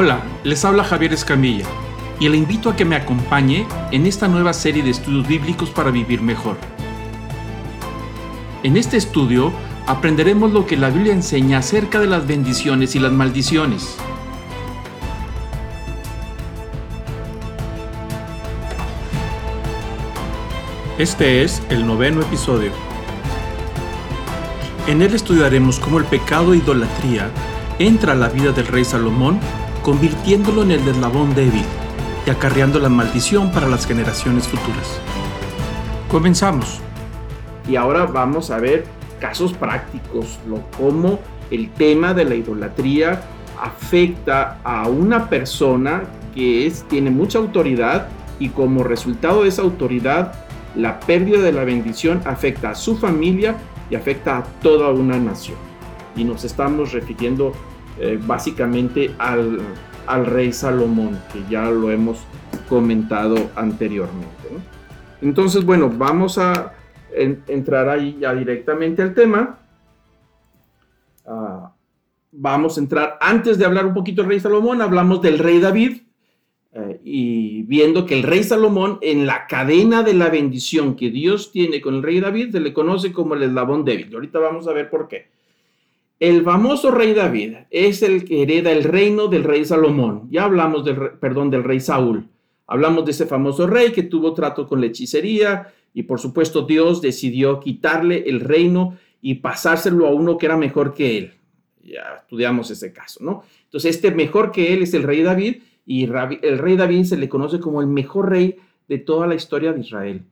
Hola, les habla Javier Escamilla y le invito a que me acompañe en esta nueva serie de estudios bíblicos para vivir mejor. En este estudio aprenderemos lo que la Biblia enseña acerca de las bendiciones y las maldiciones. Este es el noveno episodio. En él estudiaremos cómo el pecado e idolatría entra a la vida del rey Salomón, convirtiéndolo en el deslabón débil y acarreando la maldición para las generaciones futuras. Comenzamos. Y ahora vamos a ver casos prácticos, lo cómo el tema de la idolatría afecta a una persona que es, tiene mucha autoridad y como resultado de esa autoridad, la pérdida de la bendición afecta a su familia y afecta a toda una nación. Y nos estamos refiriendo eh, básicamente al, rey Salomón, que ya lo hemos comentado anteriormente. Entonces, bueno, vamos a entrar ahí ya directamente al tema. Ah, vamos a entrar, antes de hablar un poquito del rey Salomón, hablamos del rey David. Eh, y viendo que el rey Salomón en la cadena de la bendición que Dios tiene con el rey David se le conoce como el eslabón débil. Y ahorita vamos a ver por qué. El famoso rey David es el que hereda el reino del rey Salomón. Ya hablamos del, perdón, del rey Saúl. Hablamos de ese famoso rey que tuvo trato con la hechicería y por supuesto Dios decidió quitarle el reino y pasárselo a uno que era mejor que él. Ya estudiamos ese caso, ¿no? Entonces este mejor que él es el rey David y el rey David se le conoce como el mejor rey de toda la historia de Israel.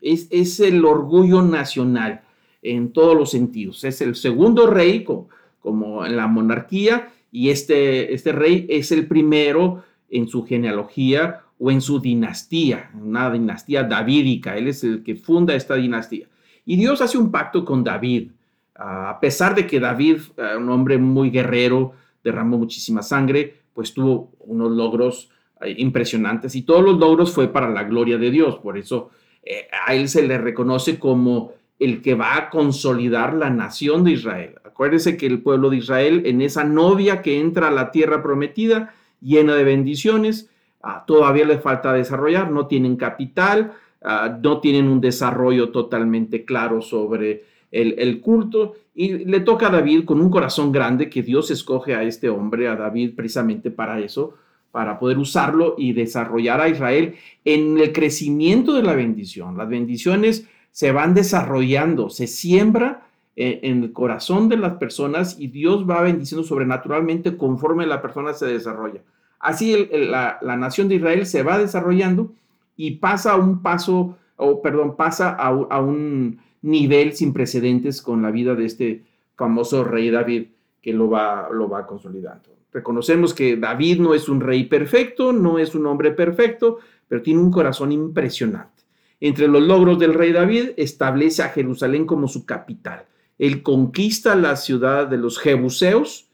Es, es el orgullo nacional en todos los sentidos. Es el segundo rey, como, en la monarquía, y este, este rey es el primero en su genealogía o en su dinastía, una dinastía davídica. Él es el que funda esta dinastía. Y Dios hace un pacto con David. a pesar de que David, eh, un hombre muy guerrero, derramó muchísima sangre, pues tuvo unos logros eh, impresionantes y todos los logros fue para la gloria de Dios. Por eso eh, a él se le reconoce como el que va a consolidar la nación de Israel. Acuérdese que el pueblo de Israel, en esa novia que entra a la tierra prometida, llena de bendiciones, ah, todavía le falta desarrollar, no tienen capital, ah, no tienen un desarrollo totalmente claro sobre el, el, culto, y le toca a David con un corazón grande que Dios escoge a este hombre, a David, precisamente para eso, para poder usarlo y desarrollar a Israel en el crecimiento de la bendición. Las bendiciones se van desarrollando, se siembra eh, en el corazón de las personas y Dios va bendiciendo sobrenaturalmente conforme la persona se desarrolla. Así la, nación de Israel se va desarrollando y pasa a un paso, o perdón, pasa a, un nivel sin precedentes con la vida de este famoso rey David que lo va, lo va consolidando. Reconocemos que David no es un rey perfecto, no es un hombre perfecto, pero tiene un corazón impresionante. Entre los logros del rey David, establece a Jerusalén como su capital. Él conquista la ciudad de los Jebuseos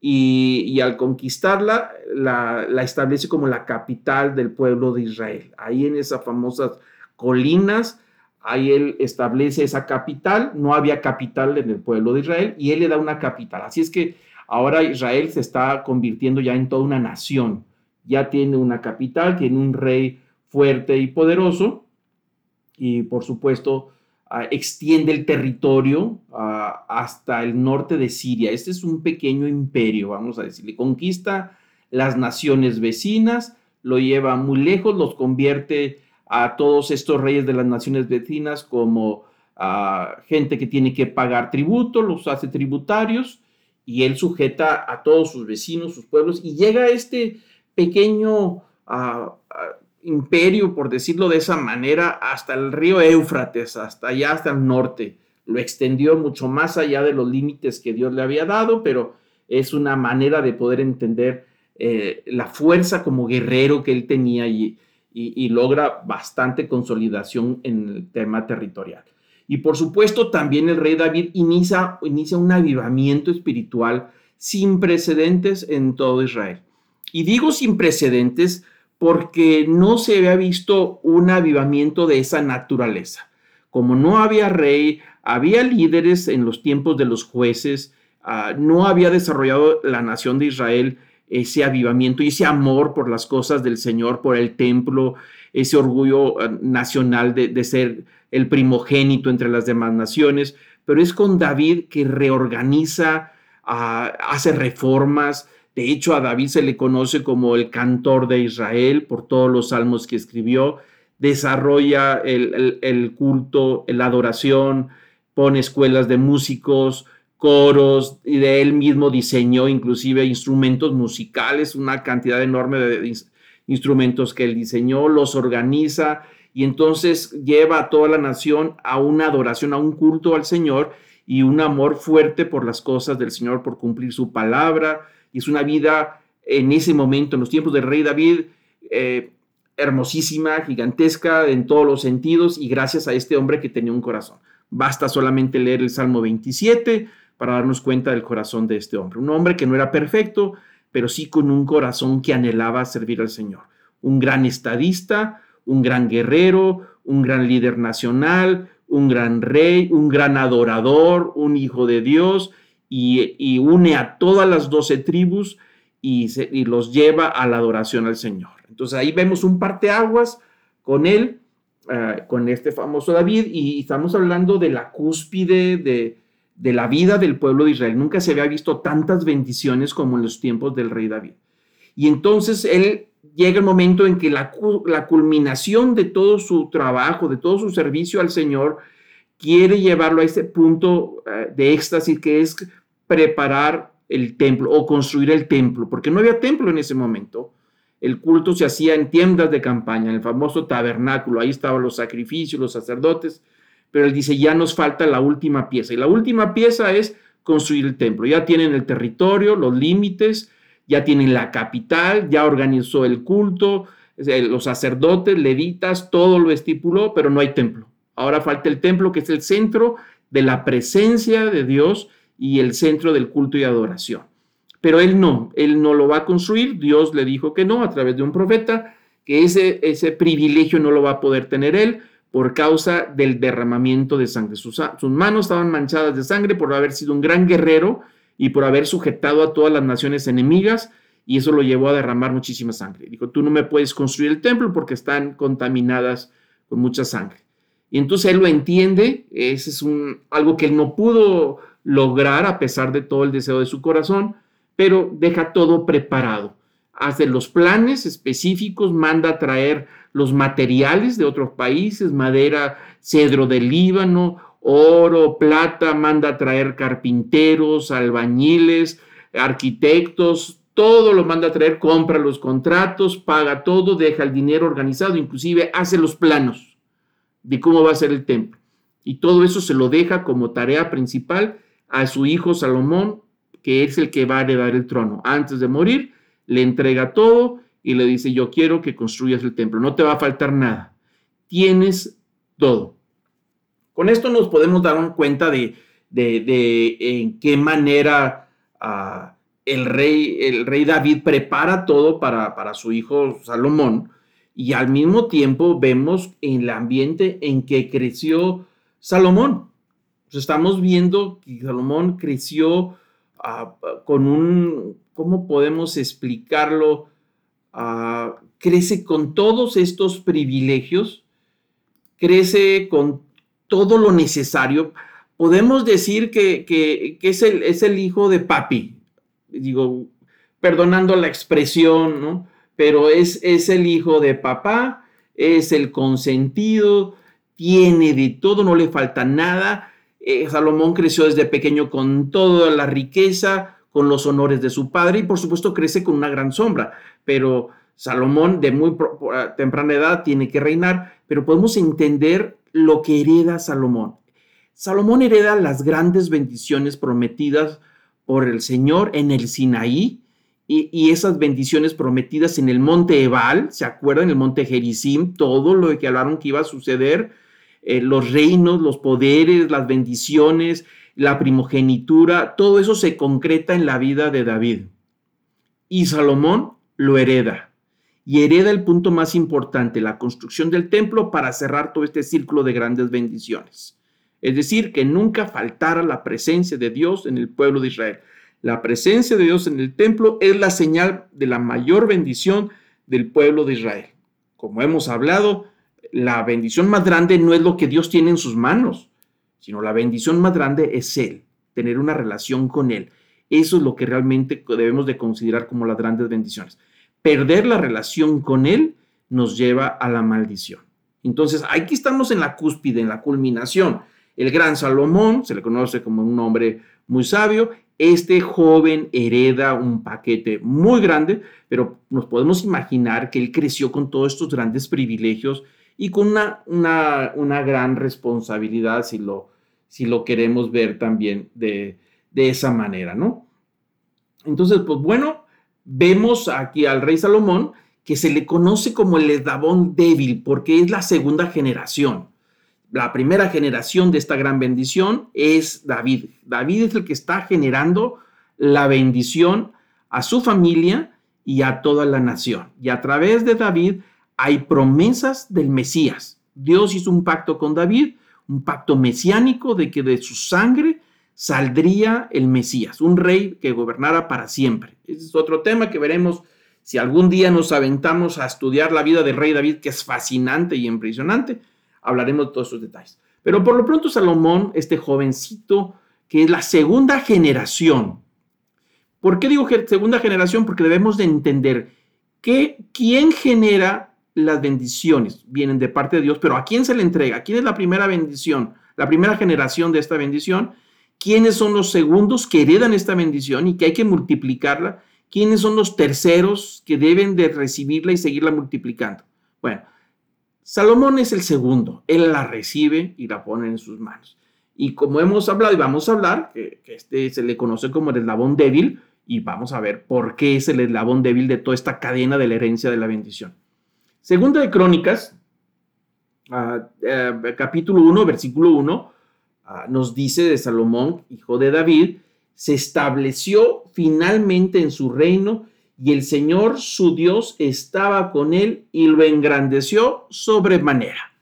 y, al conquistarla la, establece como la capital del pueblo de Israel. Ahí en esas famosas colinas, ahí él establece esa capital. No había capital en el pueblo de Israel y él le da una capital. Así es que ahora Israel se está convirtiendo ya en toda una nación. Ya tiene una capital, tiene un rey fuerte y poderoso y por supuesto ah, extiende el territorio ah, hasta el norte de Siria. Este es un pequeño imperio, vamos a decirle. Conquista las naciones vecinas, lo lleva muy lejos, los convierte a todos estos reyes de las naciones vecinas como ah, gente que tiene que pagar tributo, los hace tributarios y él sujeta a todos sus vecinos, sus pueblos y llega a este pequeño imperio, por decirlo de esa manera, hasta el río Éufrates, hasta allá, hasta el norte. Lo extendió mucho más allá de los límites que Dios le había dado, pero es una manera de poder entender eh, la fuerza como guerrero que él tenía y, y, logra bastante consolidación en el tema territorial. Y por supuesto, también el rey David inicia, inicia un avivamiento espiritual sin precedentes en todo Israel. Y digo sin precedentes porque no se había visto un avivamiento de esa naturaleza. Como no había rey, había líderes en los tiempos de los jueces, ah, no había desarrollado la nación de Israel ese avivamiento y ese amor por las cosas del Señor, por el templo, ese orgullo eh, nacional de, ser el primogénito entre las demás naciones, pero es con David que reorganiza, ah, hace reformas. De hecho, a David se le conoce como el cantor de Israel por todos los salmos que escribió. Desarrolla el, culto, la adoración, pone escuelas de músicos, coros, y de él mismo diseñó inclusive instrumentos musicales, una cantidad enorme de instrumentos que él diseñó, los organiza y entonces lleva a toda la nación a una adoración, a un culto al Señor y un amor fuerte por las cosas del Señor, por cumplir su palabra. Es una vida en ese momento, en los tiempos del rey David, eh, hermosísima, gigantesca en todos los sentidos y gracias a este hombre que tenía un corazón. Basta solamente leer el Salmo 27 para darnos cuenta del corazón de este hombre. Un hombre que no era perfecto, pero sí con un corazón que anhelaba servir al Señor. Un gran estadista, un gran guerrero, un gran líder nacional, un gran rey, un gran adorador, un hijo de Dios, y, une a todas las doce tribus y, los lleva a la adoración al Señor. Entonces ahí vemos un parteaguas con él, eh, con este famoso David, y estamos hablando de la cúspide de, de la vida del pueblo de Israel. Nunca se había visto tantas bendiciones como en los tiempos del rey David. Y entonces él llega el momento en que la, culminación de todo su trabajo, de todo su servicio al Señor, quiere llevarlo a ese punto eh, de éxtasis que es preparar el templo o construir el templo, porque no había templo en ese momento. El culto se hacía en tiendas de campaña, en el famoso tabernáculo, ahí estaban los sacrificios, los sacerdotes, pero él dice, ya nos falta la última pieza. Y la última pieza es construir el templo. Ya tienen el territorio, los límites, ya tienen la capital, ya organizó el culto, los sacerdotes, levitas, todo lo estipuló, pero no hay templo. Ahora falta el templo, que es el centro de la presencia de Dios y el centro del culto y adoración. Pero él no, él no lo va a construir, Dios le dijo que no a través de un profeta, que ese, ese privilegio no lo va a poder tener él, por causa del derramamiento de sangre. Sus, manos estaban manchadas de sangre por haber sido un gran guerrero y por haber sujetado a todas las naciones enemigas y eso lo llevó a derramar muchísima sangre. Dijo, tú no me puedes construir el templo porque están contaminadas con mucha sangre. Y entonces él lo entiende, ese es un, algo que él no pudo lograr a pesar de todo el deseo de su corazón, pero deja todo preparado. Hace los planes específicos, manda a traer los materiales de otros países, madera, cedro del Líbano, oro, plata, manda a traer carpinteros, albañiles, arquitectos, todo lo manda a traer, compra los contratos, paga todo, deja el dinero organizado, inclusive hace los planos de cómo va a ser el templo. Y todo eso se lo deja como tarea principal a su hijo Salomón, que es el que va a heredar el trono. Antes de morir, le entrega todo y le dice, yo quiero que construyas el templo, no te va a faltar nada, tienes todo. Con esto nos podemos dar cuenta de, de, en qué manera ah, el, rey, el rey David prepara todo para, para su hijo Salomón y al mismo tiempo vemos en el ambiente en que creció Salomón. estamos viendo que Salomón creció ah, con un, ¿cómo podemos explicarlo? Ah, crece con todos estos privilegios, crece con todo lo necesario. Podemos decir que, es, el, es, el, hijo de papi, digo, perdonando la expresión, ¿no? Pero es, es el hijo de papá, es el consentido, tiene de todo, no le falta nada. Eh, Salomón creció desde pequeño con toda la riqueza, con los honores de su padre y por supuesto crece con una gran sombra, pero Salomón de muy temprana edad tiene que reinar, pero podemos entender lo que hereda Salomón. Salomón hereda las grandes bendiciones prometidas por el Señor en el Sinaí y, esas bendiciones prometidas en el monte Ebal, ¿se acuerdan? El monte Gerizim, todo lo que hablaron que iba a suceder, eh, los reinos, los poderes, las bendiciones, la primogenitura, todo eso se concreta en la vida de David. Y Salomón lo hereda. Y hereda el punto más importante, la construcción del templo para cerrar todo este círculo de grandes bendiciones. Es decir, que nunca faltara la presencia de Dios en el pueblo de Israel. La presencia de Dios en el templo es la señal de la mayor bendición del pueblo de Israel. Como hemos hablado, la bendición más grande no es lo que Dios tiene en sus manos, sino la bendición más grande es Él, tener una relación con Él. Eso es lo que realmente debemos de considerar como las grandes bendiciones. Perder la relación con Él nos lleva a la maldición. Entonces, aquí estamos en la cúspide, en la culminación. El gran Salomón, se le conoce como un hombre muy sabio, este joven hereda un paquete muy grande, pero nos podemos imaginar que él creció con todos estos grandes privilegios y con una, una, gran responsabilidad, si lo, si lo queremos ver también de, de esa manera, ¿no? Entonces, pues bueno, vemos aquí al rey Salomón que se le conoce como el eslabón débil porque es la segunda generación. La primera generación de esta gran bendición es David. David es el que está generando la bendición a su familia y a toda la nación. Y a través de David hay promesas del Mesías. Dios hizo un pacto con David, un pacto mesiánico de que de su sangre saldría el Mesías, un rey que gobernara para siempre. Ese es otro tema que veremos si algún día nos aventamos a estudiar la vida del rey David, que es fascinante y impresionante. Hablaremos de todos esos detalles. Pero por lo pronto Salomón, este jovencito, que es la segunda generación. ¿Por qué digo segunda generación? Porque debemos de entender que quién genera las bendiciones vienen de parte de Dios, pero ¿a quién se le entrega? ¿Quién es la primera bendición? La primera generación de esta bendición. ¿Quiénes son los segundos que heredan esta bendición y que hay que multiplicarla? ¿Quiénes son los terceros que deben de recibirla y seguirla multiplicando? Bueno, Salomón es el segundo. Él la recibe y la pone en sus manos. Y como hemos hablado y vamos a hablar, que, este se le conoce como el eslabón débil, y vamos a ver por qué es el eslabón débil de toda esta cadena de la herencia de la bendición. Segunda de Crónicas, ah, eh, capítulo 1, versículo 1, ah, nos dice de Salomón, hijo de David, se estableció finalmente en su reino y el Señor su Dios estaba con él y lo engrandeció sobremanera.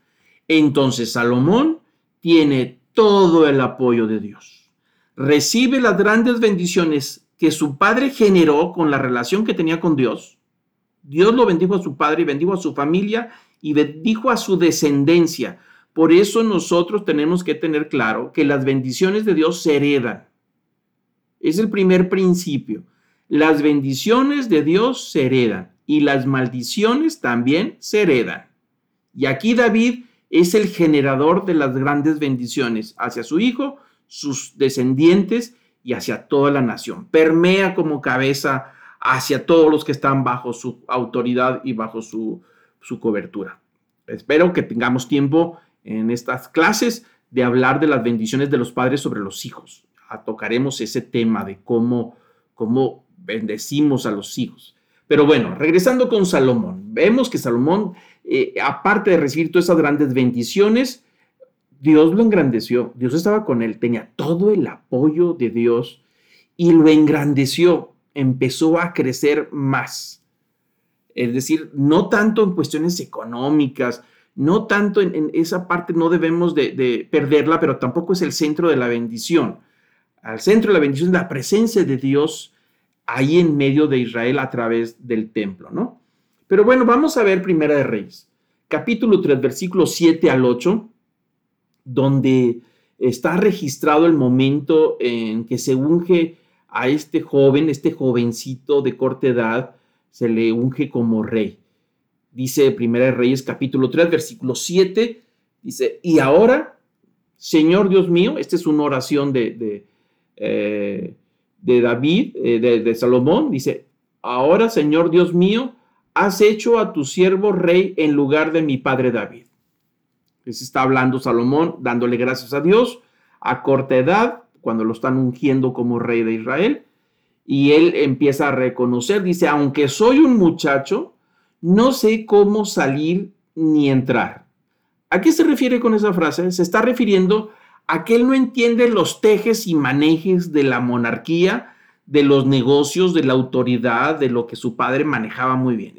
Entonces Salomón tiene todo el apoyo de Dios. Recibe las grandes bendiciones que su padre generó con la relación que tenía con Dios Dios lo bendijo a su padre y bendijo a su familia y bendijo a su descendencia. Por eso nosotros tenemos que tener claro que las bendiciones de Dios se heredan. Es el primer principio. Las bendiciones de Dios se heredan y las maldiciones también se heredan. Y aquí David es el generador de las grandes bendiciones hacia su hijo, sus descendientes y hacia toda la nación. Permea como cabeza hacia todos los que están bajo su autoridad y bajo su, cobertura. Espero que tengamos tiempo en estas clases de hablar de las bendiciones de los padres sobre los hijos. tocaremos ese tema de cómo, cómo bendecimos a los hijos. Pero bueno, regresando con Salomón, vemos que Salomón, eh, aparte de recibir todas esas grandes bendiciones, Dios lo engrandeció, Dios estaba con él, tenía todo el apoyo de Dios y lo engrandeció empezó a crecer más. Es decir, no tanto en cuestiones económicas, no tanto en, esa parte no debemos de, perderla, pero tampoco es el centro de la bendición. Al centro de la bendición es la presencia de Dios ahí en medio de Israel a través del templo, ¿no? Pero bueno, vamos a ver Primera de Reyes, capítulo 3, versículos 7 al 8, donde está registrado el momento en que se unge a este joven, este jovencito de corta edad, se le unge como rey. Dice Primera de Reyes capítulo 3, versículo 7, dice, y ahora, Señor Dios mío, esta es una oración de, de, eh, David, eh, de, de Salomón, dice, ahora, Señor Dios mío, has hecho a tu siervo rey en lugar de mi padre David. Les está hablando Salomón, dándole gracias a Dios a corta edad, cuando lo están ungiendo como rey de Israel. Y él empieza a reconocer, dice, aunque soy un muchacho, no sé cómo salir ni entrar. ¿A qué se refiere con esa frase? Se está refiriendo a que él no entiende los tejes y manejes de la monarquía, de los negocios, de la autoridad, de lo que su padre manejaba muy bien.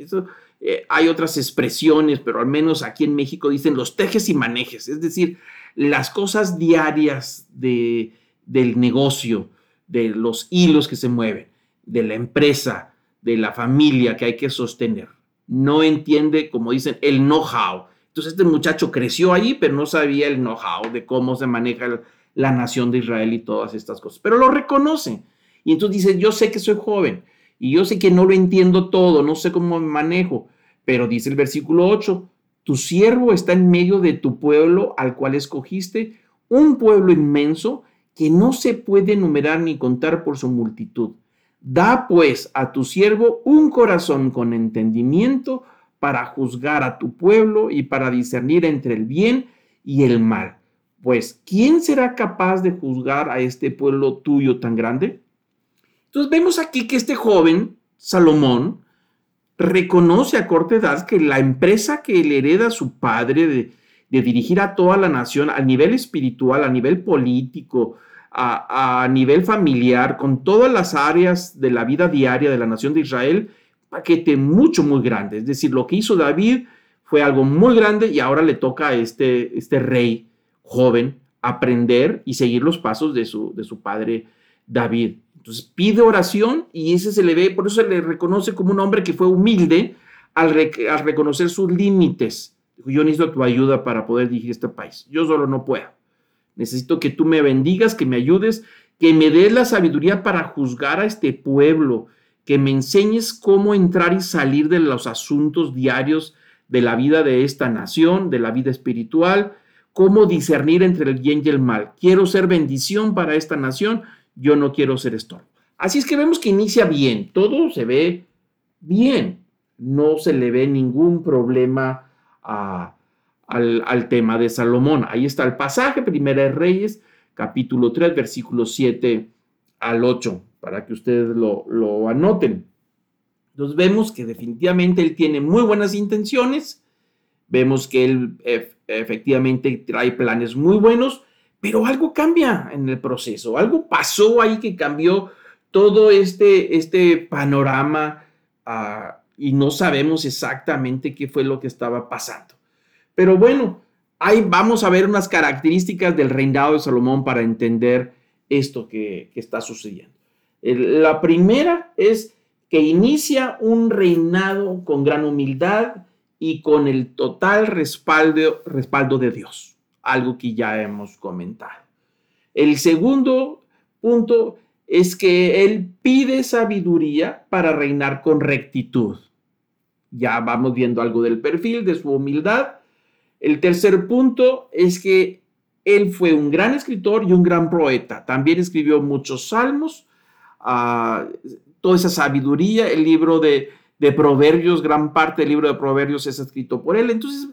Eh, hay otras expresiones, pero al menos aquí en México dicen los tejes y manejes, es decir, las cosas diarias de, del negocio, de los hilos que se mueven, de la empresa, de la familia que hay que sostener. No entiende, como dicen, el know-how. Entonces este muchacho creció ahí, pero no sabía el know-how de cómo se maneja la nación de Israel y todas estas cosas. Pero lo reconoce. Y entonces dice, yo sé que soy joven y yo sé que no lo entiendo todo, no sé cómo me manejo. Pero dice el versículo 8, tu siervo está en medio de tu pueblo al cual escogiste, un pueblo inmenso que no se puede enumerar ni contar por su multitud. Da pues a tu siervo un corazón con entendimiento para juzgar a tu pueblo y para discernir entre el bien y el mal. Pues, ¿quién será capaz de juzgar a este pueblo tuyo tan grande? Entonces vemos aquí que este joven, Salomón, reconoce a corta edad que la empresa que le hereda su padre de dirigir a toda la nación a nivel espiritual, a nivel político, a, nivel familiar, con todas las áreas de la vida diaria de la nación de Israel, paquete mucho, muy grande. Es decir, lo que hizo David fue algo muy grande y ahora le toca a este, este rey joven aprender y seguir los pasos de su, de su padre David. Entonces pide oración y ese se le ve, por eso se le reconoce como un hombre que fue humilde al, al reconocer sus límites. Yo necesito tu ayuda para poder dirigir este país. Yo solo no puedo. Necesito que tú me bendigas, que me ayudes, que me des la sabiduría para juzgar a este pueblo, que me enseñes cómo entrar y salir de los asuntos diarios de la vida de esta nación, de la vida espiritual, cómo discernir entre el bien y el mal. Quiero ser bendición para esta nación, yo no quiero ser estorbo. Así es que vemos que inicia bien, todo se ve bien, no se le ve ningún problema a, al, tema de Salomón. Ahí está el pasaje, Primera de Reyes, capítulo 3, versículos 7 al 8, para que ustedes lo, lo anoten. Entonces vemos que definitivamente él tiene muy buenas intenciones, vemos que él efectivamente trae planes muy buenos, pero algo cambia en el proceso, algo pasó ahí que cambió todo este, este panorama ah, y no sabemos exactamente qué fue lo que estaba pasando. Pero bueno, ahí vamos a ver unas características del reinado de Salomón para entender esto que, está sucediendo. La primera es que inicia un reinado con gran humildad y con el total respaldo, respaldo de Dios, algo que ya hemos comentado. El segundo punto es que él pide sabiduría para reinar con rectitud. Ya vamos viendo algo del perfil de su humildad el tercer punto es que él fue un gran escritor y un gran poeta. También escribió muchos salmos, toda esa sabiduría, el libro de, Proverbios, gran parte del libro de Proverbios es escrito por él. Entonces,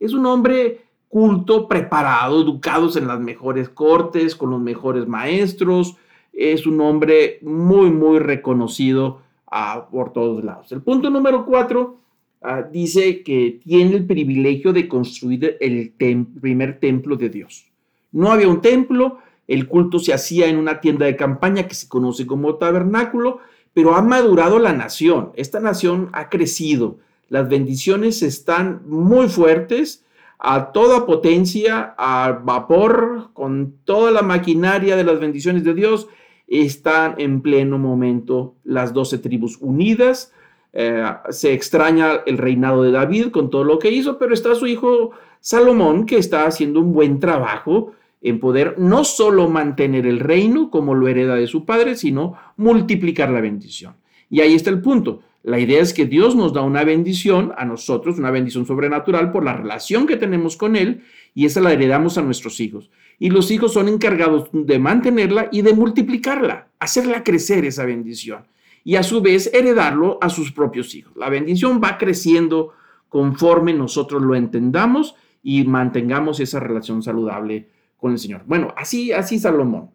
es un hombre culto, preparado, educado en las mejores cortes, con los mejores maestros. Es un hombre muy, muy reconocido ah, por todos lados. El punto número cuatro Ah, dice que tiene el privilegio de construir el primer templo de Dios. No había un templo, el culto se hacía en una tienda de campaña que se conoce como tabernáculo, pero ha madurado la nación. Esta nación ha crecido. Las bendiciones están muy fuertes, a toda potencia, a vapor, con toda la maquinaria de las bendiciones de Dios. Están en pleno momento las doce tribus unidas eh, se extraña el reinado de David con todo lo que hizo, pero está su hijo Salomón que está haciendo un buen trabajo en poder no solo mantener el reino como lo hereda de su padre, sino multiplicar la bendición. Y ahí está el punto. La idea es que Dios nos da una bendición a nosotros, una bendición sobrenatural por la relación que tenemos con Él y esa la heredamos a nuestros hijos. Y los hijos son encargados de mantenerla y de multiplicarla, hacerla crecer esa bendición y a su vez heredarlo a sus propios hijos. La bendición va creciendo conforme nosotros lo entendamos y mantengamos esa relación saludable con el Señor. Bueno, así, así Salomón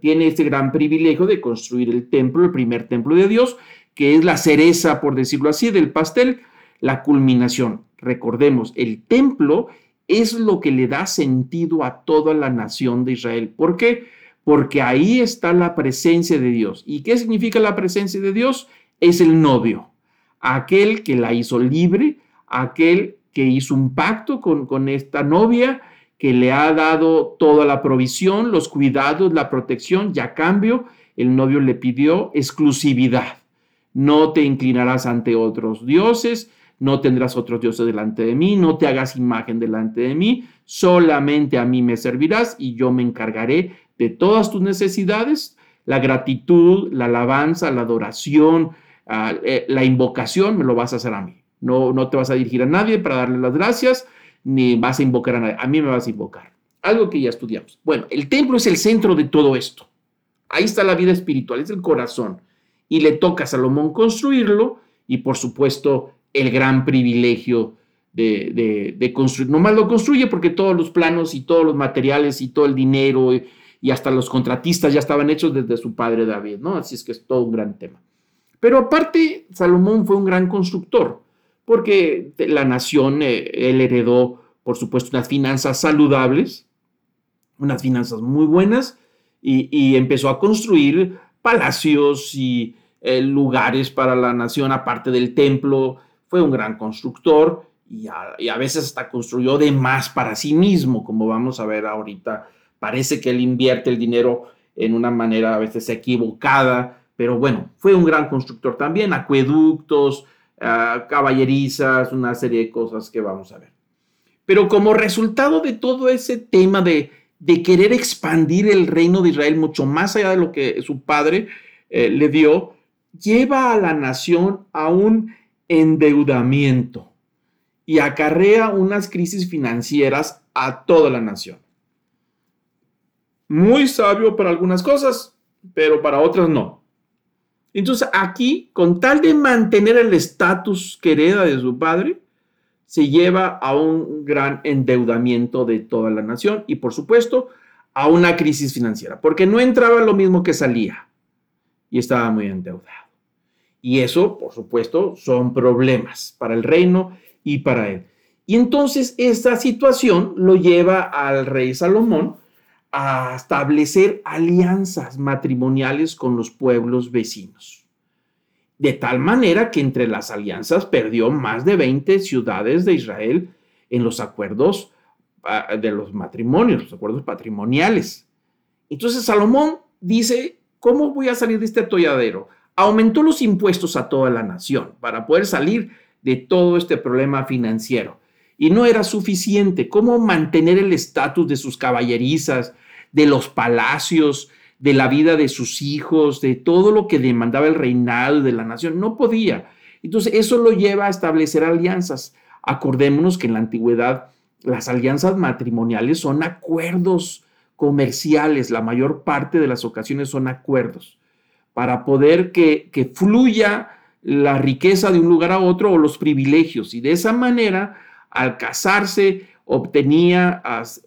tiene este gran privilegio de construir el templo, el primer templo de Dios, que es la cereza, por decirlo así, del pastel, la culminación. Recordemos, el templo es lo que le da sentido a toda la nación de Israel. ¿Por qué? porque ahí está la presencia de Dios. ¿Y qué significa la presencia de Dios? Es el novio, aquel que la hizo libre, aquel que hizo un pacto con, con esta novia, que le ha dado toda la provisión, los cuidados, la protección, y a cambio el novio le pidió exclusividad. No te inclinarás ante otros dioses, no tendrás otros dioses delante de mí, no te hagas imagen delante de mí, solamente a mí me servirás y yo me encargaré de todas tus necesidades, la gratitud, la alabanza, la adoración, ah, eh, la invocación, me lo vas a hacer a mí. No, no te vas a dirigir a nadie para darle las gracias, ni vas a invocar a nadie, a mí me vas a invocar. Algo que ya estudiamos. Bueno, el templo es el centro de todo esto. Ahí está la vida espiritual, es el corazón. Y le toca a Salomón construirlo y por supuesto el gran privilegio de, construir. No más lo construye porque todos los planos y todos los materiales y todo el dinero y, hasta los contratistas ya estaban hechos desde su padre David, ¿no? Así es que es todo un gran tema. Pero aparte, Salomón fue un gran constructor porque la nación, eh, él heredó, por supuesto, unas finanzas saludables, unas finanzas muy buenas, y, empezó a construir palacios y eh, lugares para la nación, aparte del templo, fue un gran constructor y a, veces hasta construyó de más para sí mismo, como vamos a ver ahorita. Parece que él invierte el dinero en una manera a veces equivocada, pero bueno, fue un gran constructor también, acueductos, ah, caballerizas, una serie de cosas que vamos a ver. Pero como resultado de todo ese tema de, querer expandir el reino de Israel mucho más allá de lo que su padre eh, le dio, lleva a la nación a un endeudamiento y acarrea unas crisis financieras a toda la nación. Muy sabio para algunas cosas, pero para otras no. Entonces aquí, con tal de mantener el estatus que de su padre, se lleva a un gran endeudamiento de toda la nación y por supuesto a una crisis financiera, porque no entraba lo mismo que salía y estaba muy endeudado. Y eso, por supuesto, son problemas para el reino y para él. Y entonces esta situación lo lleva al rey Salomón a establecer alianzas matrimoniales con los pueblos vecinos. De tal manera que entre las alianzas perdió más de 20 ciudades de Israel en los acuerdos ah, de los matrimonios, los acuerdos patrimoniales. Entonces Salomón dice, ¿cómo voy a salir de este atolladero? aumentó los impuestos a toda la nación para poder salir de todo este problema financiero. Y no era suficiente. ¿Cómo mantener el estatus de sus caballerizas, de los palacios, de la vida de sus hijos, de todo lo que demandaba el reinado de la nación? No podía. Entonces, eso lo lleva a establecer alianzas. Acordémonos que en la antigüedad las alianzas matrimoniales son acuerdos comerciales, la mayor parte de las ocasiones son acuerdos para poder que, fluya la riqueza de un lugar a otro o los privilegios. Y de esa manera, al casarse, obtenía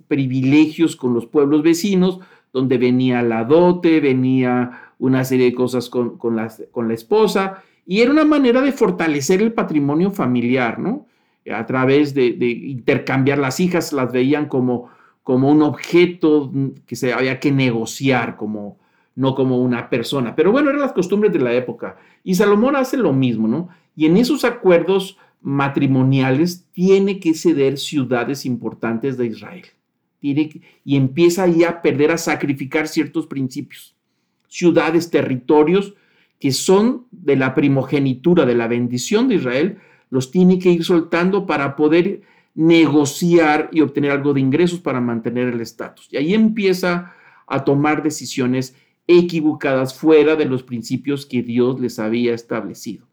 privilegios con los pueblos vecinos, donde venía la dote, venía una serie de cosas con, con, la, con la esposa, y era una manera de fortalecer el patrimonio familiar, ¿no? A través de, de, intercambiar las hijas, las veían como, como un objeto que se había que negociar, como, no como una persona. Pero bueno, eran las costumbres de la época. Y Salomón hace lo mismo, ¿no? Y en esos acuerdos matrimoniales tiene que ceder ciudades importantes de Israel. Tiene y empieza ahí a perder, a sacrificar ciertos principios. Ciudades, territorios que son de la primogenitura, de la bendición de Israel, los tiene que ir soltando para poder negociar y obtener algo de ingresos para mantener el estatus. Y ahí empieza a tomar decisiones equivocadas fuera de los principios que Dios les había establecido.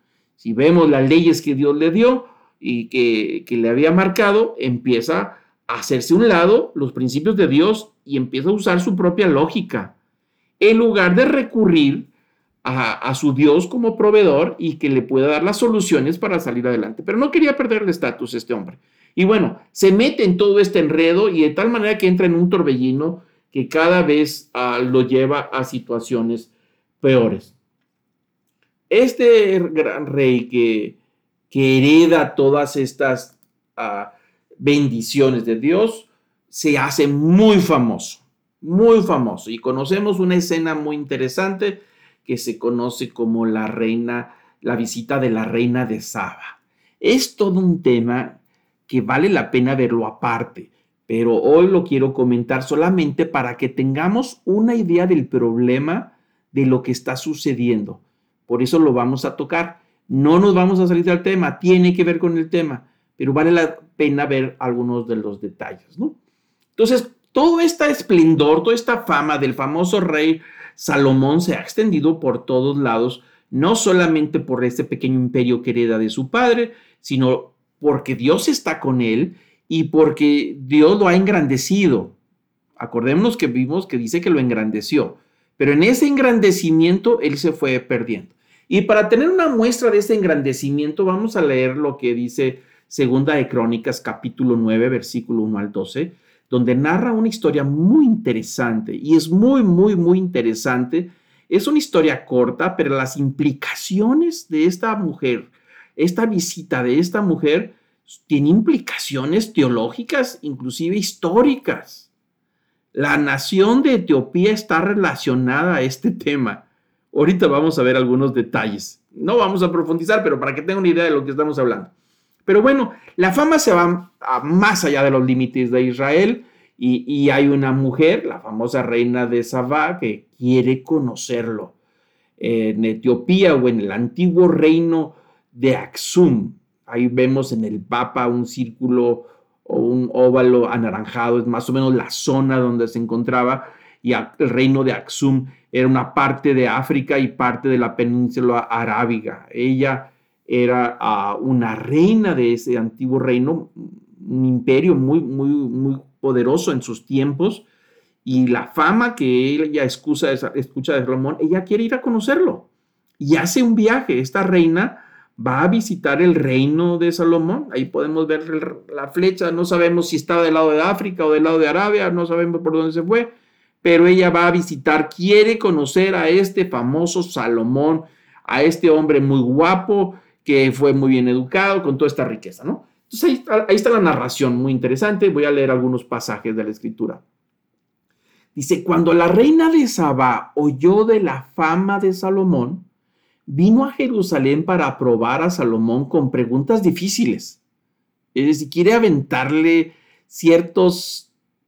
Si vemos las leyes que Dios le dio y que, le había marcado, empieza a hacerse un lado los principios de Dios y empieza a usar su propia lógica, en lugar de recurrir a, a, su Dios como proveedor y que le pueda dar las soluciones para salir adelante. Pero no quería perder el estatus este hombre. Y bueno, se mete en todo este enredo y de tal manera que entra en un torbellino que cada vez ah, lo lleva a situaciones peores. Este gran rey que, hereda todas estas ah, bendiciones de Dios, se hace muy famoso, muy famoso. Y conocemos una escena muy interesante que se conoce como la reina, la visita de la reina de Saba. Es todo un tema que vale la pena verlo aparte pero hoy lo quiero comentar solamente para que tengamos una idea del problema de lo que está sucediendo. Por eso lo vamos a tocar. No nos vamos a salir del tema, tiene que ver con el tema, pero vale la pena ver algunos de los detalles, ¿no? Entonces, todo este esplendor, toda esta fama del famoso rey Salomón se ha extendido por todos lados, no solamente por este pequeño imperio que hereda de su padre, sino porque Dios está con él y porque Dios lo ha engrandecido. Acordémonos que vimos que dice que lo engrandeció, pero en ese engrandecimiento él se fue perdiendo. Y para tener una muestra de ese engrandecimiento, vamos a leer lo que dice Segunda de Crónicas, capítulo 9, versículo 1 al 12, donde narra una historia muy interesante y es muy, muy, muy interesante. Es una historia corta, pero las implicaciones de esta mujer, esta visita de esta mujer, tiene implicaciones teológicas, inclusive históricas. La nación de Etiopía está relacionada a este tema. Ahorita vamos a ver algunos detalles. No vamos a profundizar, pero para que tengan una idea de lo que estamos hablando. Pero bueno, la fama se va más allá de los límites de Israel y, hay una mujer, la famosa reina de Sabá, que quiere conocerlo. En Etiopía o en el antiguo reino de Aksum, ahí vemos en el Papa un círculo o un óvalo anaranjado, es más o menos la zona donde se encontraba, y el reino de Aksum era una parte de África y parte de la península arábiga. Ella era ah, una reina de ese antiguo reino, un imperio muy, muy, muy poderoso en sus tiempos, y la fama que ella escucha, escucha de Salomón, ella quiere ir a conocerlo y hace un viaje. Esta reina va a visitar el reino de Salomón. Ahí podemos ver la flecha. No sabemos si estaba del lado de África o del lado de Arabia, no sabemos por dónde se fue, pero ella va a visitar, quiere conocer a este famoso Salomón, a este hombre muy guapo, que fue muy bien educado, con toda esta riqueza, ¿no? Entonces ahí está, la narración, muy interesante. Voy a leer algunos pasajes de la escritura. Dice, cuando la reina de Saba oyó de la fama de Salomón, vino a Jerusalén para probar a Salomón con preguntas difíciles. Es decir, quiere aventarle ciertos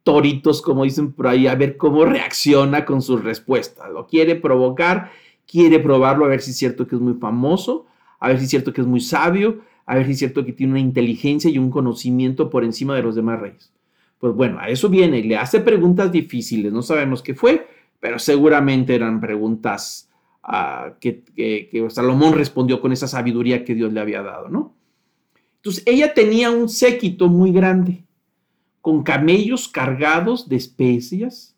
toritos, como dicen por ahí, a ver cómo reacciona con sus respuestas. Lo quiere provocar, quiere probarlo a ver si es cierto que es muy famoso, a ver si es cierto que es muy sabio, a ver si es cierto que tiene una inteligencia y un conocimiento por encima de los demás reyes. Pues bueno, a eso viene, le hace preguntas difíciles, no sabemos qué fue, pero seguramente eran preguntas ah, que, que, Salomón respondió con esa sabiduría que Dios le había dado, ¿no? Entonces, ella tenía un séquito muy grande, con camellos cargados de especias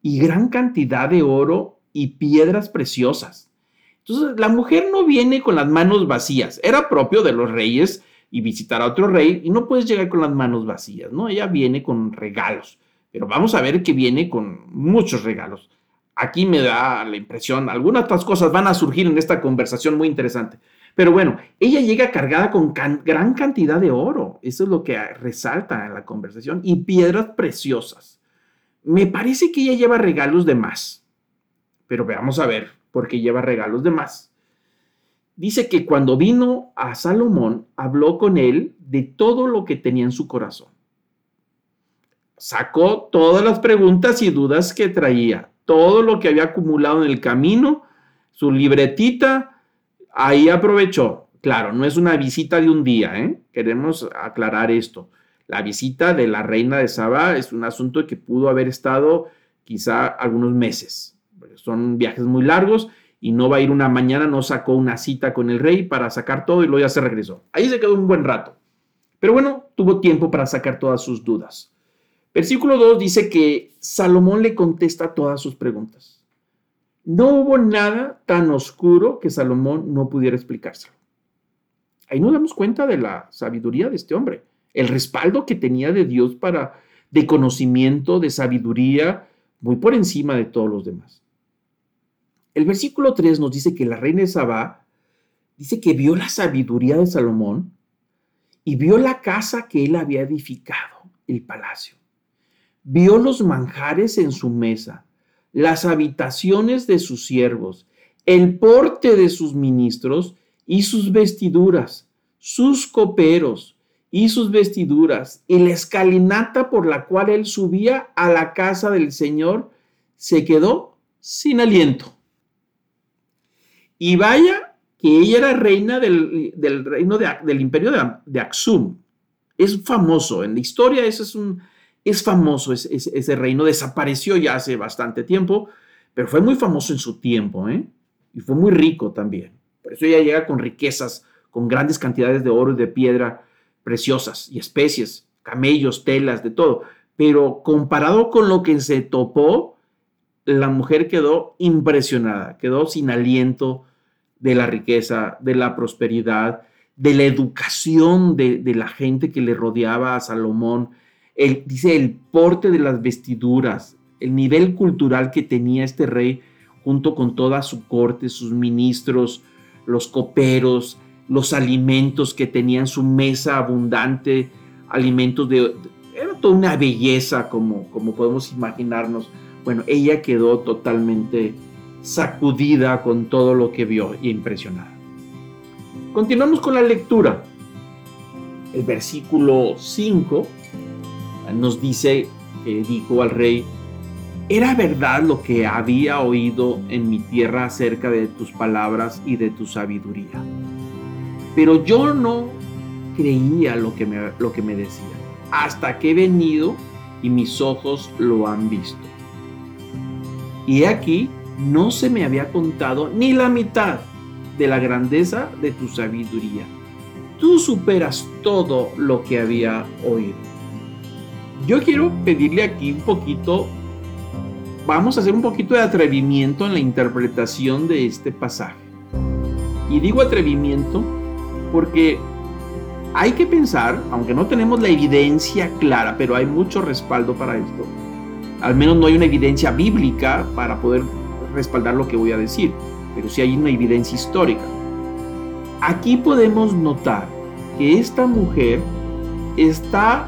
y gran cantidad de oro y piedras preciosas. Entonces, la mujer no viene con las manos vacías. Era propio de los reyes y visitar a otro rey y no puedes llegar con las manos vacías, ¿no? Ella viene con regalos, pero vamos a ver que viene con muchos regalos. Aquí me da la impresión, algunas otras cosas van a surgir en esta conversación muy interesante. Pero bueno, ella llega cargada con gran cantidad de oro, eso es lo que resalta en la conversación, y piedras preciosas. Me parece que ella lleva regalos de más, pero veamos a ver porque lleva regalos de más. Dice que cuando vino a Salomón, habló con él de todo lo que tenía en su corazón. Sacó todas las preguntas y dudas que traía, todo lo que había acumulado en el camino, su libretita, ahí aprovechó. Claro, no es una visita de un día, ¿eh? queremos aclarar esto. La visita de la reina de Saba es un asunto que pudo haber estado quizá algunos meses son viajes muy largos y no va a ir una mañana, no sacó una cita con el rey para sacar todo y luego ya se regresó. Ahí se quedó un buen rato. Pero bueno, tuvo tiempo para sacar todas sus dudas. Versículo 2 dice que Salomón le contesta todas sus preguntas. No hubo nada tan oscuro que Salomón no pudiera explicárselo. Ahí nos damos cuenta de la sabiduría de este hombre, el respaldo que tenía de Dios para de conocimiento, de sabiduría, muy por encima de todos los demás. El versículo 3 nos dice que la reina de Sabá dice que vio la sabiduría de Salomón y vio la casa que él había edificado, el palacio. Vio los manjares en su mesa, las habitaciones de sus siervos, el porte de sus ministros y sus vestiduras, sus coperos y sus vestiduras, y la escalinata por la cual él subía a la casa del Señor se quedó sin aliento. Y vaya que ella era reina del, reino del imperio de, de, Axum. Es famoso, en la historia ese es, un, es famoso ese, reino, desapareció ya hace bastante tiempo, pero fue muy famoso en su tiempo, ¿eh? y fue muy rico también. Por eso ella llega con riquezas, con grandes cantidades de oro y de piedra preciosas y especies, camellos, telas, de todo. Pero comparado con lo que se topó, la mujer quedó impresionada, quedó sin aliento de la riqueza, de la prosperidad, de la educación de, la gente que le rodeaba a Salomón. El, dice el porte de las vestiduras, el nivel cultural que tenía este rey junto con toda su corte, sus ministros, los coperos, los alimentos que tenían su mesa abundante, alimentos de... Era toda una belleza como, como podemos imaginarnos. Bueno, ella quedó totalmente sacudida con todo lo que vio y impresionada. Continuamos con la lectura. El versículo 5 nos dice que dijo al rey, ¿era verdad lo que había oído en mi tierra acerca de tus palabras y de tu sabiduría? Pero yo no creía lo que me, lo que me decía, hasta que he venido y mis ojos lo han visto. Y aquí no se me había contado ni la mitad de la grandeza de tu sabiduría. Tú superas todo lo que había oído. Yo quiero pedirle aquí un poquito, vamos a hacer un poquito de atrevimiento en la interpretación de este pasaje. Y digo atrevimiento porque hay que pensar, aunque no tenemos la evidencia clara, pero hay mucho respaldo para esto. Al menos no hay una evidencia bíblica para poder respaldar lo que voy a decir, pero sí hay una evidencia histórica. Aquí podemos notar que esta mujer está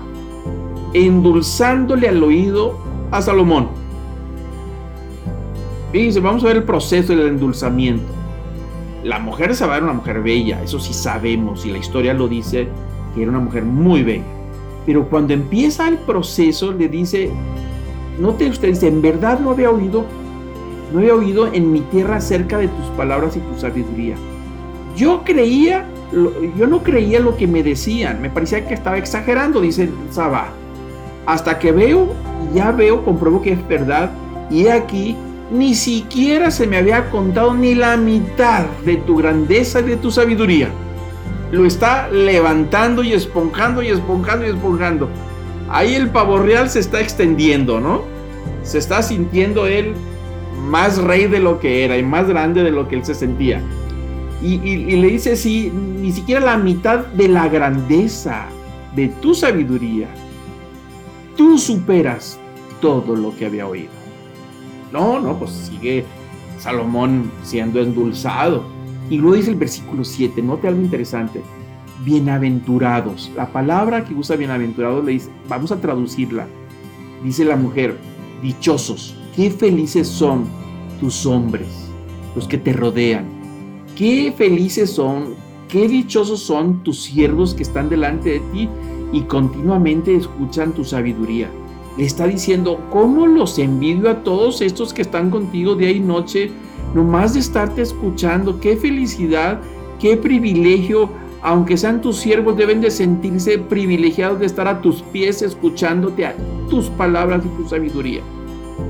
endulzándole al oído a Salomón. Fíjense, vamos a ver el proceso del endulzamiento. La mujer de Sabá era una mujer bella, eso sí sabemos, y la historia lo dice que era una mujer muy bella. Pero cuando empieza el proceso, le dice, note usted, en verdad no había oído no había oído en mi tierra acerca de tus palabras y tu sabiduría. Yo creía, yo no creía lo que me decían, me parecía que estaba exagerando, dice Sabá. Hasta que veo, ya veo, compruebo que es verdad, y aquí ni siquiera se me había contado ni la mitad de tu grandeza y de tu sabiduría. Lo está levantando y esponjando y esponjando y esponjando. Ahí el pavo real se está extendiendo, ¿no? Se está sintiendo él más rey de lo que era y más grande de lo que él se sentía. Y, le dice sí, ni siquiera la mitad de la grandeza de tu sabiduría. Tú superas todo lo que había oído. No, no, pues sigue Salomón siendo endulzado. Y luego dice el versículo 7, note algo interesante. Bienaventurados. La palabra que usa bienaventurados le dice, vamos a traducirla. Dice la mujer, dichosos Qué felices son tus hombres, los que te rodean. Qué felices son, qué dichosos son tus siervos que están delante de ti y continuamente escuchan tu sabiduría. Le está diciendo, ¿cómo los envidio a todos estos que están contigo día y noche, nomás de estarte escuchando? Qué felicidad, qué privilegio, aunque sean tus siervos, deben de sentirse privilegiados de estar a tus pies escuchándote a tus palabras y tu sabiduría.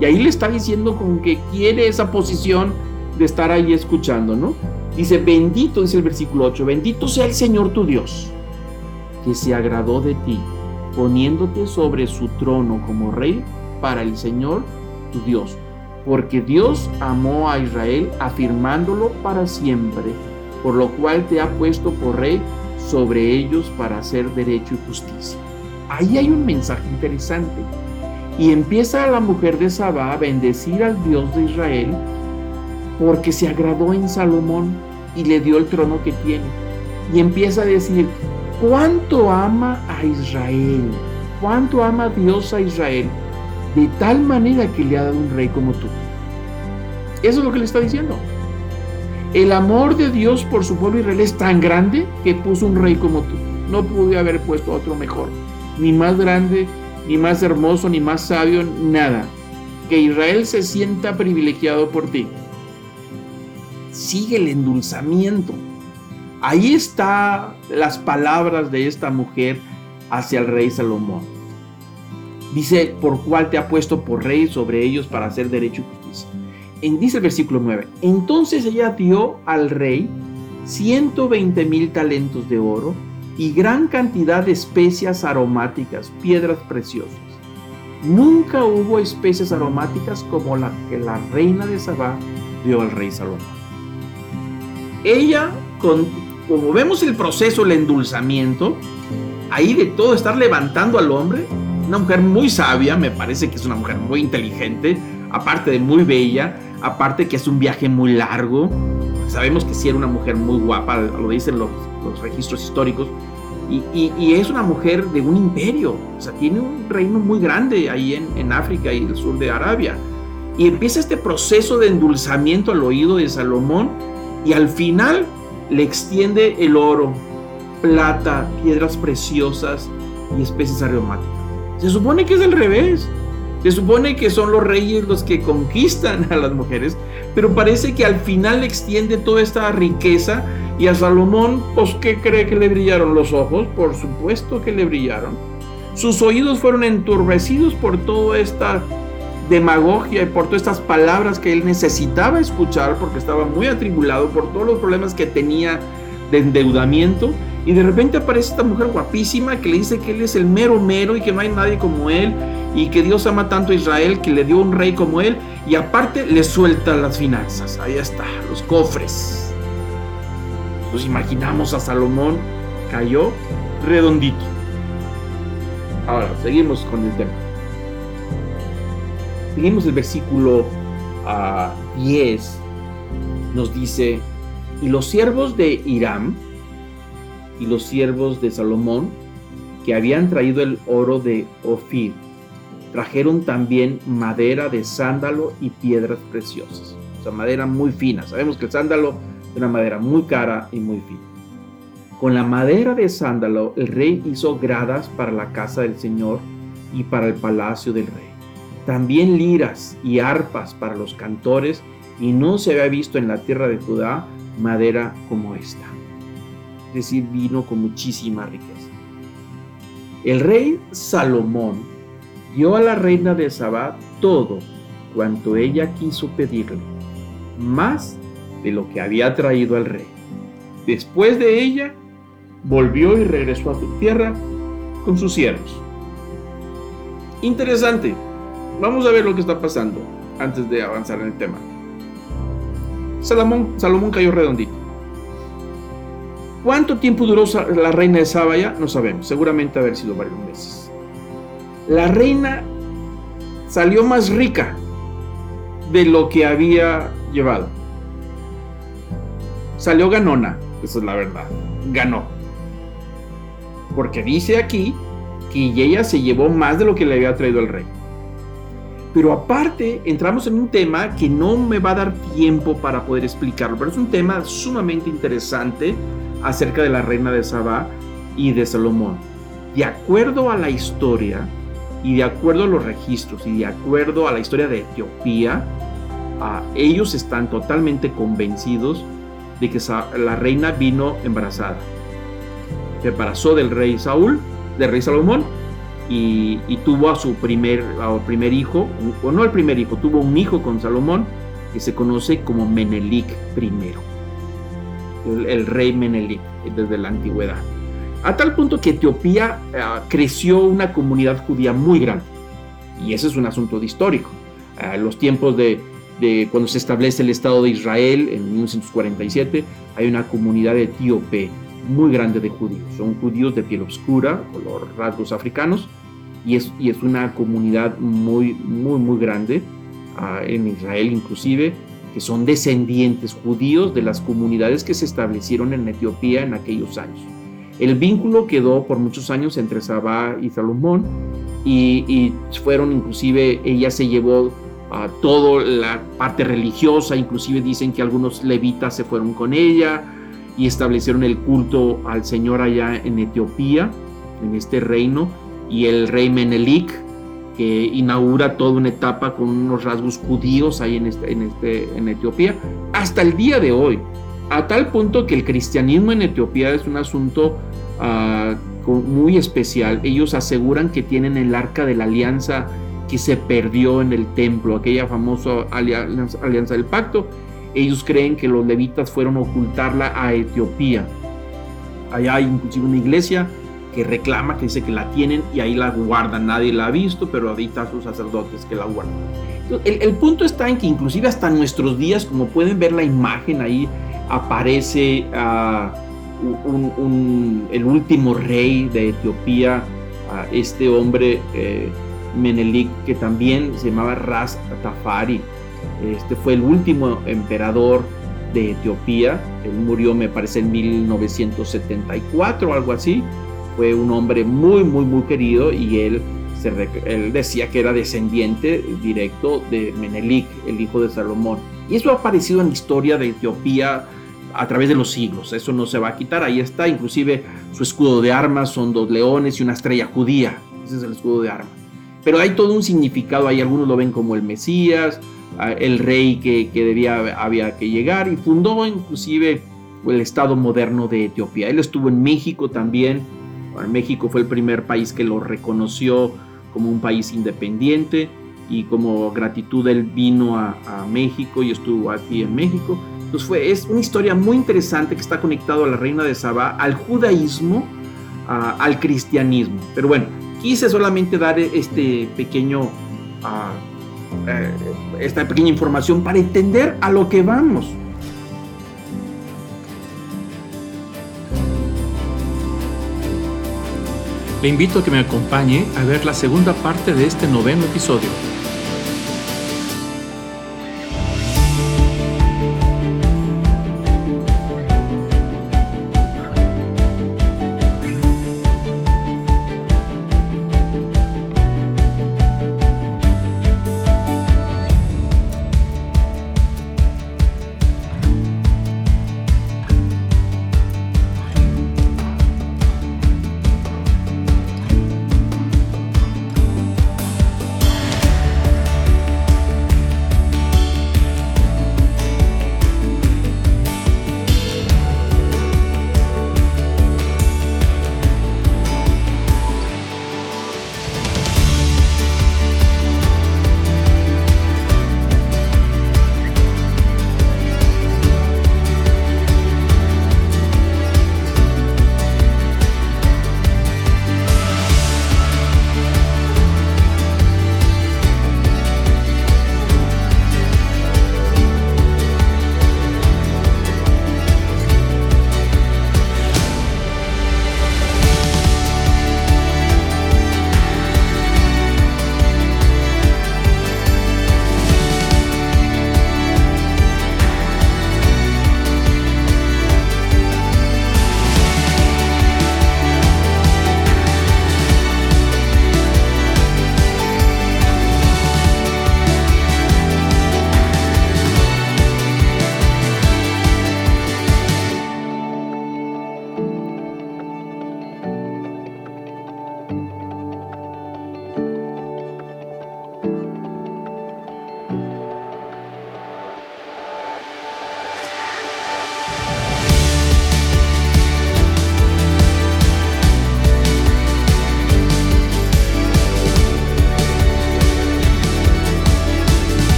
Y ahí le está diciendo con que quiere esa posición de estar ahí escuchando, ¿no? Dice, bendito, dice el versículo 8, bendito sea el Señor tu Dios, que se agradó de ti, poniéndote sobre su trono como rey para el Señor tu Dios. Porque Dios amó a Israel afirmándolo para siempre, por lo cual te ha puesto por rey sobre ellos para hacer derecho y justicia. Ahí hay un mensaje interesante y empieza la mujer de Sabá a bendecir al Dios de Israel porque se agradó en Salomón y le dio el trono que tiene. Y empieza a decir, ¿cuánto ama a Israel? ¿Cuánto ama Dios a Israel? De tal manera que le ha dado un rey como tú. Eso es lo que le está diciendo. El amor de Dios por su pueblo Israel es tan grande que puso un rey como tú. No pude haber puesto otro mejor, ni más grande, ni más hermoso, ni más sabio, nada. Que Israel se sienta privilegiado por ti. sigue el endulzamiento. Ahí están las palabras de esta mujer hacia el rey Salomón. Dice, por cuál te ha puesto por rey sobre ellos para hacer derecho y justicia. En, dice el versículo 9, entonces ella dio al rey 120 mil talentos de oro y gran cantidad de especias aromáticas, piedras preciosas. Nunca hubo especias aromáticas como la que la reina de Sabá dio al rey Salomón. Ella, con, como vemos el proceso, el endulzamiento, ahí de todo estar levantando al hombre, una mujer muy sabia, me parece que es una mujer muy inteligente, aparte de muy bella, aparte que es un viaje muy largo, sabemos que sí era una mujer muy guapa, lo dicen los, los registros históricos, y, y, es una mujer de un imperio, o sea, tiene un reino muy grande ahí en, en África y el sur de Arabia. Y empieza este proceso de endulzamiento al oído de Salomón y al final le extiende el oro, plata, piedras preciosas y especies aromáticas. Se supone que es al revés. Se supone que son los reyes los que conquistan a las mujeres, pero parece que al final le extiende toda esta riqueza y a Salomón, pues, ¿qué cree que le brillaron los ojos? Por supuesto que le brillaron. Sus oídos fueron enturbecidos por toda esta demagogia y por todas estas palabras que él necesitaba escuchar porque estaba muy atribulado por todos los problemas que tenía de endeudamiento. Y de repente aparece esta mujer guapísima que le dice que él es el mero mero y que no hay nadie como él y que Dios ama tanto a Israel que le dio un rey como él y aparte le suelta las finanzas. Ahí está, los cofres. Nos imaginamos a Salomón, cayó redondito. Ahora, seguimos con el tema. Seguimos el versículo 10. Ah, nos dice, y los siervos de Hiram y los siervos de Salomón, que habían traído el oro de Ofir, trajeron también madera de sándalo y piedras preciosas. O sea, madera muy fina. Sabemos que el sándalo una madera muy cara y muy fina. Con la madera de sándalo, el rey hizo gradas para la casa del Señor y para el palacio del rey. También liras y arpas para los cantores, y no se había visto en la tierra de Judá madera como esta. Es decir, vino con muchísima riqueza. El rey Salomón dio a la reina de Sabá todo cuanto ella quiso pedirle, más de lo que había traído al rey. Después de ella, volvió y regresó a su tierra con sus siervos. Interesante. Vamos a ver lo que está pasando antes de avanzar en el tema. Salomón, Salomón cayó redondito. ¿Cuánto tiempo duró la reina de Sabaya? No sabemos. Seguramente haber sido varios meses. La reina salió más rica de lo que había llevado salió ganona, esa es la verdad, ganó. Porque dice aquí que ella se llevó más de lo que le había traído el rey. Pero aparte, entramos en un tema que no me va a dar tiempo para poder explicarlo, pero es un tema sumamente interesante acerca de la reina de Sabá y de Salomón. De acuerdo a la historia y de acuerdo a los registros y de acuerdo a la historia de Etiopía, a ellos están totalmente convencidos de que la reina vino embarazada. Se embarazó del rey Saúl, del rey Salomón, y, tuvo a su primer, primer hijo, o no el primer hijo, tuvo un hijo con Salomón que se conoce como Menelik I, el, rey Menelik desde la antigüedad. A tal punto que Etiopía eh, creció una comunidad judía muy grande. Y ese es un asunto de histórico. A los tiempos de, de cuando se establece el Estado de Israel en 1947, hay una comunidad etíope muy grande de judíos. Son judíos de piel oscura, color rasgos africanos, y es, y es una comunidad muy, muy, muy grande uh, en Israel inclusive, que son descendientes judíos de las comunidades que se establecieron en Etiopía en aquellos años. El vínculo quedó por muchos años entre Sabá y Salomón, y, y fueron inclusive, ella se llevó a toda la parte religiosa, inclusive dicen que algunos levitas se fueron con ella y establecieron el culto al Señor allá en Etiopía, en este reino, y el rey Menelik que inaugura toda una etapa con unos rasgos judíos ahí en, este, en, este, en Etiopía, hasta el día de hoy, a tal punto que el cristianismo en Etiopía es un asunto uh, muy especial. Ellos aseguran que tienen el arca de la alianza que se perdió en el templo, aquella famosa alianza del pacto. Ellos creen que los levitas fueron a ocultarla a Etiopía. Allá hay inclusive una iglesia que reclama, que dice que la tienen y ahí la guardan. Nadie la ha visto, pero están sus sacerdotes que la guardan. El, punto está en que inclusive hasta nuestros días, como pueden ver la imagen ahí, aparece un, el último rey de Etiopía, uh, este hombre eh, Menelik, que también se llamaba Ras Tafari. Este fue el último emperador de Etiopía. Él murió, me parece, en 1974 o algo así. Fue un hombre muy, muy, muy querido y él, él decía que era descendiente directo de Menelik, el hijo de Salomón. Y eso ha aparecido en la historia de Etiopía a través de los siglos. Eso no se va a quitar. Ahí está, inclusive su escudo de armas son dos leones y una estrella judía. Ese es el escudo de armas. Pero hay todo un significado ahí. Algunos lo ven como el Mesías, el rey que, que debía, había que llegar y fundó inclusive el Estado moderno de Etiopía. Él estuvo en México también. México fue el primer país que lo reconoció como un país independiente y como gratitud él vino a, a México y estuvo aquí en México. Entonces fue, es una historia muy interesante que está conectado a la reina de Saba, al judaísmo, a, al cristianismo. Pero bueno, quise solamente dar este pequeño, uh, uh, esta pequeña información para entender a lo que vamos. Le invito a que me acompañe a ver la segunda parte de este noveno episodio.